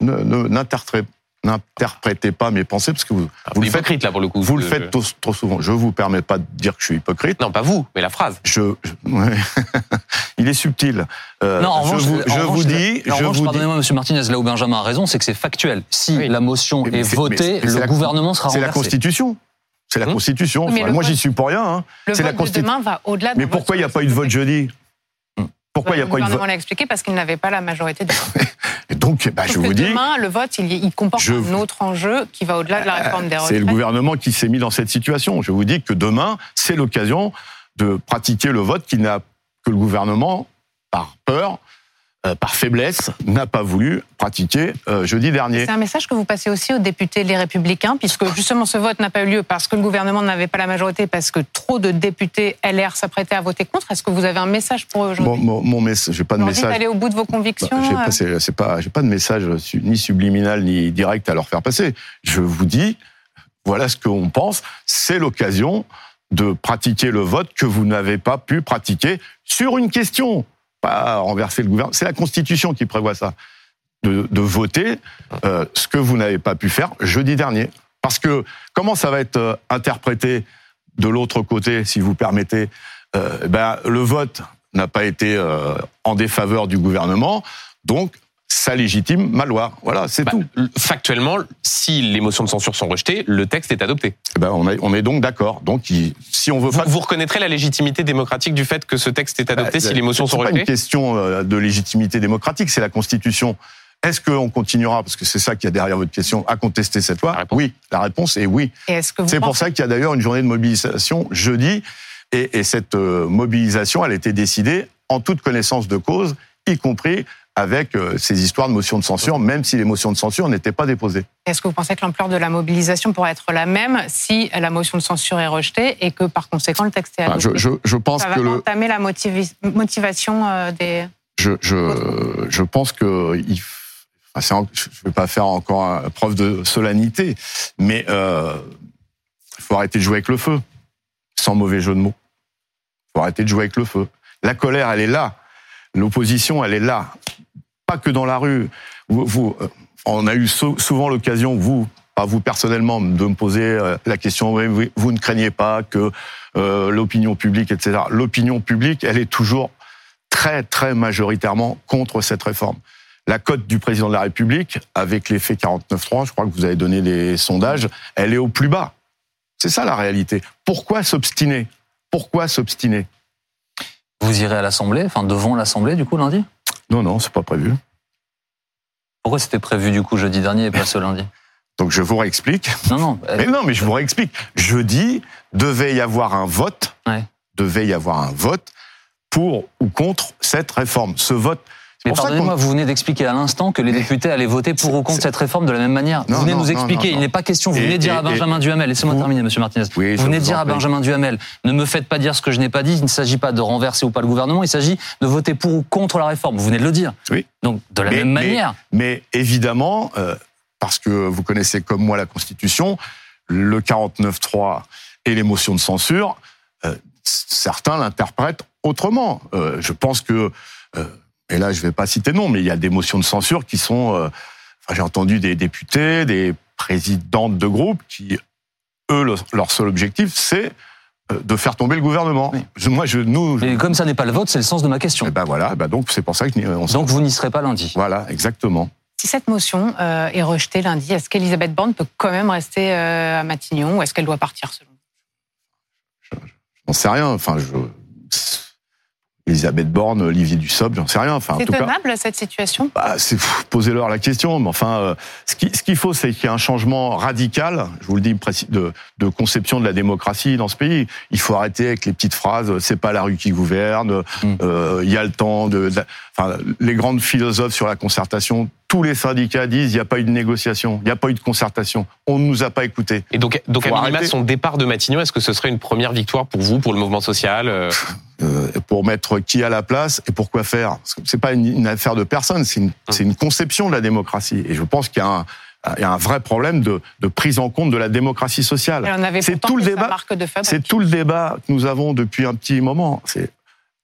Ne- ne- n'interpré- N'interprétez pas mes pensées parce que vous, vous le faites, hypocrite là pour le coup. vous le faites trop, trop souvent. Je vous permets pas de dire que je suis hypocrite. Non, pas vous, mais la phrase. Je, je- ouais. il est subtil. Euh, Non, en je revanche, vous, en je revanche, vous dis, en je revanche, vous dis, pardonnez-moi, Monsieur Martinez, là où Benjamin a raison, c'est que c'est factuel. Si Oui. la motion Mais est votée, mais c'est le la- gouvernement sera c'est la renversé. Constitution. C'est la Hum. Constitution. Moi, vote- j'y suis pour rien. Hein. Le C'est la vote de demain va au-delà de Mais pourquoi il n'y a pas eu de vote jeudi? Pourquoi il n'y a le eu de gouvernement vote l'a expliqué parce qu'il n'avait pas la majorité des Donc, bah, je Sauf que vous dis, demain, le vote, il, il comporte Je- un autre enjeu qui va au-delà de la réforme des c'est retraites. le gouvernement qui s'est mis dans cette situation. Je vous dis que demain, c'est l'occasion de pratiquer le vote qui n'a que le gouvernement, par peur, euh, par faiblesse, n'a pas voulu pratiquer euh, jeudi dernier. C'est un message que vous passez aussi aux députés Les Républicains, puisque justement ce vote n'a pas eu lieu parce que le gouvernement n'avait pas la majorité, parce que trop de députés LR s'apprêtaient à voter contre. Est-ce que vous avez un message pour eux aujourd'hui mon, mon mess- j'ai pas de message. d'aller au bout de vos Bah, convictions j'ai euh, pas, pas, pas de message ni subliminal ni direct à leur faire passer. Je vous dis, voilà ce qu'on pense. C'est l'occasion de pratiquer le vote que vous n'avez pas pu pratiquer sur une question. Renverser le gouvernement. C'est la Constitution qui prévoit ça. De, voter euh, ce que vous n'avez pas pu faire jeudi dernier. Parce que comment ça va être euh, interprété de l'autre côté, si vous permettez euh, ben, Le vote n'a pas été en défaveur du gouvernement, donc ça légitime ma loi. Voilà, c'est Bah, tout. Factuellement, si les motions de censure sont rejetées, le texte est adopté. Eh ben, on, est, on est donc d'accord. Donc, il- si on veut Vous, vous reconnaîtrez la légitimité démocratique du fait que ce texte est adopté Bah, si les motions sont C'est pas une rejetées question euh, de légitimité démocratique, c'est la Constitution. Est-ce qu'on continuera, parce que c'est ça qu'il y a derrière votre question, à contester cette loi La. Oui, la réponse est oui. C'est pour ça qu'il y a d'ailleurs une journée de mobilisation jeudi, et, et cette euh, mobilisation, elle a été décidée en toute connaissance de cause, y compris avec euh, ces histoires de motions de censure, même si les motions de censure n'étaient pas déposées. Est-ce que vous pensez que l'ampleur de la mobilisation pourrait être la même si la motion de censure est rejetée et que par conséquent le texte est Enfin, adopté je, je, je pense Ça va que le, entamer la motivi- motivation euh, des. je, je, je pense que il, je ne vais pas faire encore preuve de solennité, mais euh, il faut arrêter de jouer avec le feu, sans mauvais jeu de mots. Il faut arrêter de jouer avec le feu. La colère, elle est là. L'opposition, elle est là. Pas que dans la rue. Vous, euh, on a eu sou- souvent l'occasion, vous, pas vous personnellement, de me poser euh, la question, vous ne craignez pas que euh, l'opinion publique, etc. L'opinion publique, elle est toujours très, très majoritairement contre cette réforme. La cote du président de la République, avec l'effet 49.3, je crois que vous avez donné les sondages, elle est au plus bas. C'est ça la réalité. Pourquoi s'obstiner? Pourquoi s'obstiner? Vous irez à l'Assemblée, enfin devant l'Assemblée du coup lundi? Non, non, c'est pas prévu. Pourquoi c'était prévu du coup jeudi dernier et pas ce lundi? Donc je vous réexplique. Non, non. euh, Mais non, mais je vous réexplique. Jeudi, devait y avoir un vote, Ouais. devait y avoir un vote pour ou contre cette réforme. Ce vote, Mais pardonnez-moi, vous venez d'expliquer à l'instant que les Mais- députés allaient voter pour ou contre cette réforme de la même manière. Non, vous venez non, nous expliquer, non, non. il n'est pas question, vous Et- venez dire et- à Benjamin Duhamel, laissez-moi terminer, monsieur Martinez. Oui, vous venez dire à. Benjamin Duhamel, ne me faites pas dire ce que je n'ai pas dit, il ne s'agit pas de renverser ou pas le gouvernement, il s'agit de voter pour ou contre la réforme. Vous venez de le dire. Oui. Donc, de la Mais- même mais- manière. Mais évidemment, euh, parce que vous connaissez comme moi la Constitution, le 49.3 et les motions de censure, euh, certains l'interprètent autrement. Euh, je pense que, euh, et là je vais pas citer non, mais il y a des motions de censure qui sont, euh, enfin, j'ai entendu des députés, des présidentes de groupes qui, eux, le- leur seul objectif, c'est euh, de faire tomber le gouvernement. Oui. Je- moi, je, nous, je- Et comme ça n'est pas le vote, c'est le sens de ma question. eh ben voilà, eh ben donc c'est pour ça que on Donc, vous n'y serez pas lundi. voilà, exactement. Si cette motion euh, est rejetée lundi, est-ce qu'Elisabeth Borne peut quand même rester euh, à Matignon ou est-ce qu'elle doit partir selon vous? J'en sais rien. Enfin, je... Elisabeth Borne, Olivier Dussopt, j'en sais rien. Enfin, en C'est cas, tenable cette situation? Bah, c'est pff, posez-leur la question. Mais enfin, euh, ce qui- ce qu'il faut, c'est qu'il y ait un changement radical. Je vous le dis, précis- de, de conception de la démocratie dans ce pays. Il faut arrêter avec les petites phrases. euh, C'est pas la rue qui gouverne. Mm. euh, Il y a le temps de. de- enfin, les grandes philosophes sur la concertation. Tous les syndicats disent il n'y a pas eu de négociation, il n'y a pas eu de concertation. On ne nous a pas écoutés. Et donc, donc à minima, son départ de Matignon, est-ce que ce serait une première victoire pour vous, pour le mouvement social euh, euh, pour mettre qui à la place et pourquoi faire? C'est pas une, une affaire de personne, c'est une, c'est une conception de la démocratie. Et je pense qu'il y a un, il y a un vrai problème de, de prise en compte de la démocratie sociale. C'est tout le débat. C'est tout le débat que nous avons depuis un petit moment. C'est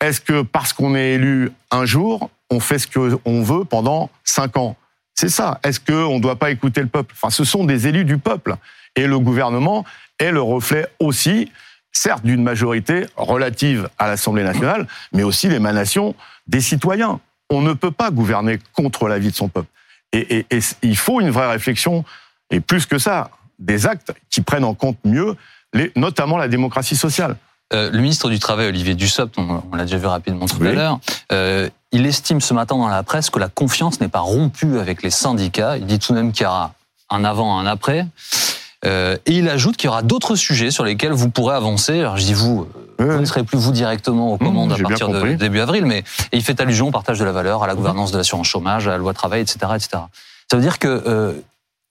est-ce que parce qu'on est élu un jour, on fait ce qu'on veut pendant cinq ans? C'est ça. Est-ce qu'on ne doit pas écouter le peuple? Enfin, ce sont des élus du peuple. Et le gouvernement est le reflet aussi, certes, d'une majorité relative à l'Assemblée nationale, mais aussi l'émanation des citoyens. On ne peut pas gouverner contre la vie de son peuple. Et, il faut une vraie réflexion, et plus que ça, des actes qui prennent en compte mieux, notamment la démocratie sociale. Euh, le ministre du Travail, Olivier Dussopt, on, on l'a déjà vu rapidement tout à l'heure, euh, il estime ce matin dans la presse que la confiance n'est pas rompue avec les syndicats. Il dit tout de même qu'il y aura un avant, un après. Euh, et il ajoute qu'il y aura d'autres sujets sur lesquels vous pourrez avancer. Alors je dis vous, vous ne serez plus vous directement aux commandes à partir de début avril, mais et il fait allusion au partage de la valeur, à la gouvernance de l'assurance chômage, à la loi travail, etc., etc. Ça veut dire que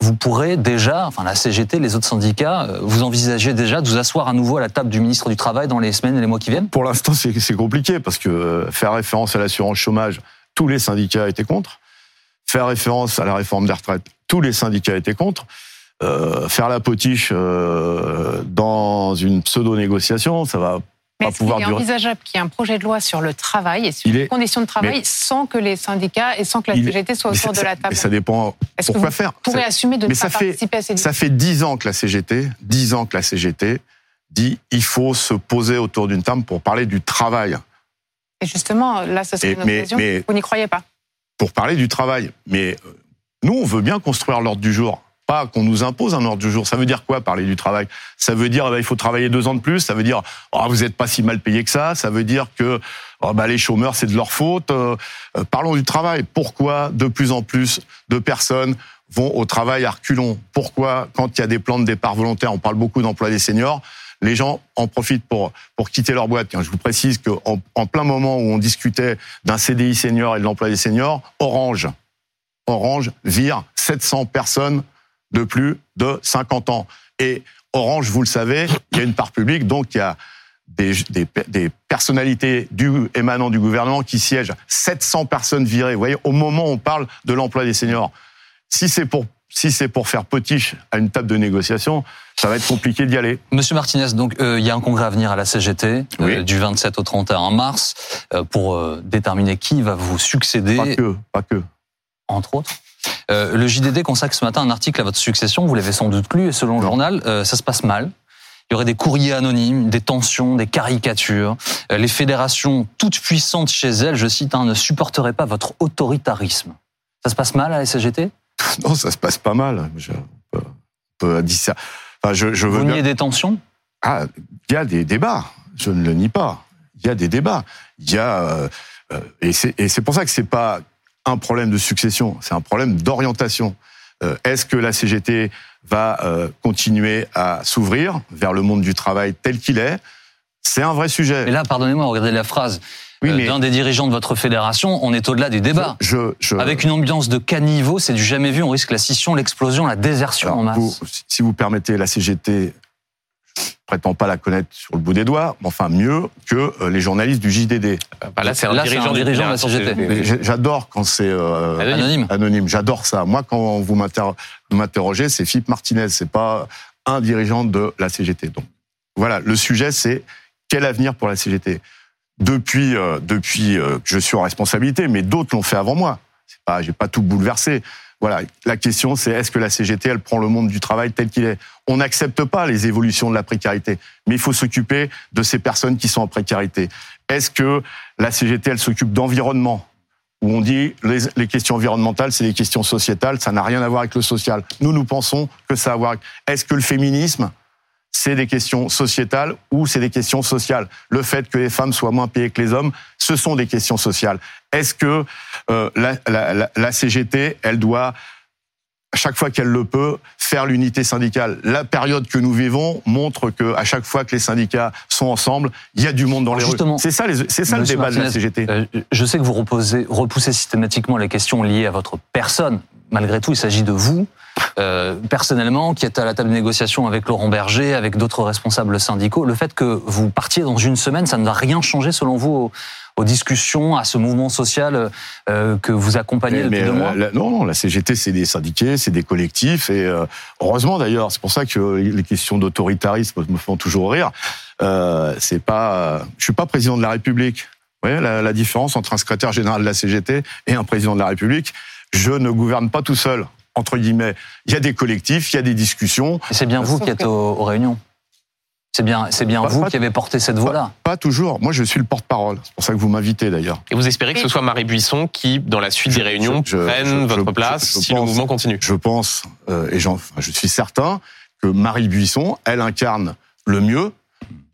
vous pourrez déjà, enfin la CGT, les autres syndicats, euh, vous envisagez déjà de vous asseoir à nouveau à la table du ministre du Travail dans les semaines et les mois qui viennent? Pour l'instant, c'est compliqué parce que euh, faire référence à l'assurance chômage, tous les syndicats étaient contre. Faire référence à la réforme des retraites, tous les syndicats étaient contre. Euh, faire la potiche dans une pseudo-négociation, ça va Mais pas est-ce qu'il est durer. envisageable qu'il y ait un projet de loi sur le travail et sur Il les est- conditions de travail mais- sans que les syndicats et sans que la CGT soient Mais autour de la table mais ça dépend. Est-ce que Pourquoi vous faire pourrez Ça- assumer de ne mais pas ça fait- participer à ces Ça fait dix ans que la CGT, dix ans que la CGT dit il faut se poser autour d'une table pour parler du travail. Et justement, là, ce serait Et- une mais- occasion. mais- Vous n'y croyez pas? pour parler du travail. Mais euh, nous, on veut bien construire l'ordre du jour. Qu'on nous impose un ordre du jour. Ça veut dire quoi, parler du travail? Ça veut dire, eh ben, il faut travailler deux ans de plus. Ça veut dire, oh, vous n'êtes pas si mal payé que ça. Ça veut dire que oh, bah, les chômeurs, c'est de leur faute. Euh, euh, parlons du travail. Pourquoi de plus en plus de personnes vont au travail à reculons? Pourquoi, quand il y a des plans de départ volontaires, on parle beaucoup d'emploi des seniors, les gens en profitent pour, pour quitter leur boîte? Je vous précise qu'en en plein moment où on discutait d'un CDI senior et de l'emploi des seniors, Orange, Orange vire 700 personnes de plus de 50 ans. Et Orange, vous le savez, il y a une part publique, donc il y a des, des, des personnalités du, émanant du gouvernement qui siègent. 700 personnes virées. Vous voyez, au moment où on parle de l'emploi des seniors, si c'est pour si c'est pour faire potiche à une table de négociation, ça va être compliqué d'y aller. Monsieur Martinez, donc euh, il y a un congrès à venir à la CGT euh, du 27 au 31 mars euh, pour déterminer qui va vous succéder, Pas que, pas que. entre autres. Euh, le JDD consacre ce matin un article à votre succession. Vous l'avez sans doute lu et selon le journal, euh, ça se passe mal. Il y aurait des courriers anonymes, des tensions, des caricatures. Euh, les fédérations, toutes puissantes chez elles, je cite, hein, ne supporteraient pas votre autoritarisme. Ça se passe mal à la CGT Non, ça se passe pas mal. Je, on peut, on peut dire ça. Enfin, je, je veux Vous bien. niez des tensions? Ah, il y a des débats. Je ne le nie pas. Il y a des débats. Il y a et c'est et c'est pour ça que c'est pas un problème de succession, c'est un problème d'orientation. Euh, Est-ce que la CGT va euh, continuer à s'ouvrir vers le monde du travail tel qu'il est? C'est un vrai sujet. Et là, pardonnez-moi, regardez la phrase Oui, euh, mais- d'un des dirigeants de votre fédération. On est au-delà des débats. Je, je, Avec une ambiance de caniveau, c'est du jamais vu. On risque la scission, l'explosion, la désertion alors, en masse. vous- si vous permettez, la CGT, prétends pas la connaître sur le bout des doigts, mais enfin mieux que euh, les journalistes du JDD. Bah là, c'est un Là, dirigeant, un d'une dirigeant de la CGT. J'adore quand c'est euh, Anonyme. Anonyme. anonyme. J'adore ça. Moi, quand vous m'inter- vous m'interrogez, c'est Philippe Martinez, c'est pas un dirigeant de la CGT. Donc voilà, le sujet, c'est quel avenir pour la CGT. Depuis, euh, depuis euh, que je suis en responsabilité, mais d'autres l'ont fait avant moi. C'est pas, j'ai pas tout bouleversé. Voilà, la question, c'est est-ce que la CGT, elle prend le monde du travail tel qu'il est? On n'accepte pas les évolutions de la précarité, mais il faut s'occuper de ces personnes qui sont en précarité. Est-ce que la CGT, elle s'occupe d'environnement? Où on dit les, les questions environnementales, c'est des questions sociétales, ça n'a rien à voir avec le social. Nous, nous pensons que ça a à voir. Est-ce que le féminisme, c'est des questions sociétales ou c'est des questions sociales. Le fait que les femmes soient moins payées que les hommes, ce sont des questions sociales. Est-ce que euh, la, la, la, la CGT, elle doit à chaque fois qu'elle le peut, faire l'unité syndicale. La période que nous vivons montre que à chaque fois que les syndicats sont ensemble, il y a du monde dans les Justement, rues. C'est ça, les- c'est ça le débat de la CGT. euh, je sais que vous reposez, repoussez systématiquement les questions liées à votre personne. Malgré tout, il s'agit de vous, euh, personnellement, qui êtes à la table de négociation avec Laurent Berger, avec d'autres responsables syndicaux. Le fait que vous partiez dans une semaine, ça ne va rien changer, selon vous, aux discussions, à ce mouvement social euh, que vous accompagnez Mais, depuis deux euh, mois la- non, non, la CGT, c'est des syndiqués, c'est des collectifs, et euh, heureusement d'ailleurs, c'est pour ça que les questions d'autoritarisme me font toujours rire. Euh, c'est pas, je suis pas président de la République. Vous voyez la, la différence entre un secrétaire général de la CGT et un président de la République? Je ne gouverne pas tout seul. Entre guillemets, il y a des collectifs, il y a des discussions. Et c'est bien vous Sauf qui êtes que- aux, aux réunions. C'est bien, c'est bien Pas- vous pas- qui avez porté cette voix-là. Pas toujours. Moi, je suis le porte-parole. C'est pour ça que vous m'invitez d'ailleurs. Et vous espérez que ce soit Marie Buisson qui, dans la suite des réunions, je- je- prenne je- votre je- place je si le mouvement continue Je pense, euh, et je suis certain, que Marie Buisson, elle incarne le mieux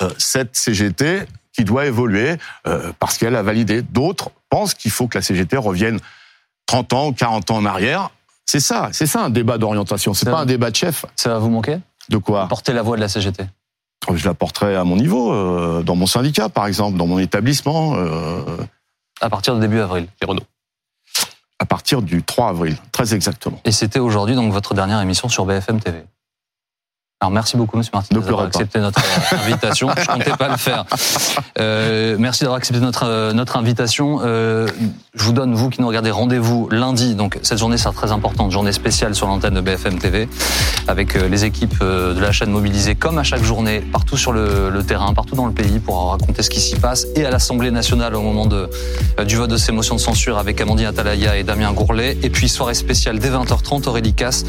euh, cette CGT qui doit évoluer euh, parce qu'elle a validé. D'autres pensent qu'il faut que la CGT revienne 30 ans ou 40 ans en arrière. C'est ça, c'est ça un débat d'orientation. C'est pas un débat de chef. Ça va vous manquer De quoi? Porter la voix de la CGT. Je la porterai à mon niveau, euh, dans mon syndicat par exemple, dans mon établissement, euh, À partir de début avril. Les Renault. à partir du 3 avril, très exactement. Et c'était aujourd'hui donc votre dernière émission sur BFM TV. Alors merci beaucoup Monsieur Ne pleurez d'avoir accepté notre euh, invitation. Je comptais pas le faire. Euh, merci d'avoir accepté notre euh, notre invitation. Euh, je vous donne vous qui nous regardez rendez-vous lundi. Donc cette journée sera très importante, journée spéciale sur l'antenne de BFM TV avec euh, les équipes de la chaîne mobilisées comme à chaque journée partout sur le, le terrain, partout dans le pays pour raconter ce qui s'y passe et à l'Assemblée nationale au moment de du vote de ces motions de censure avec Amandine Atalaya et Damien Gourlet. Et puis soirée spéciale dès 20h30 Aurélie Casse,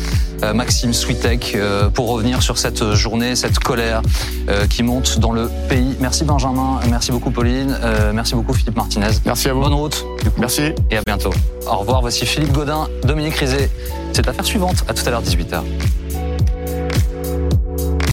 Maxime Switek pour revenir sur cette journée, cette colère euh, qui monte dans le pays. Merci Benjamin, merci beaucoup Pauline, euh, merci beaucoup Philippe Martinez. Merci à vous. Bonne route du coup, Merci. et à bientôt. Au revoir, voici Philippe Godin, Dominique Rizet. C'est affaire suivante, à tout à l'heure 18h.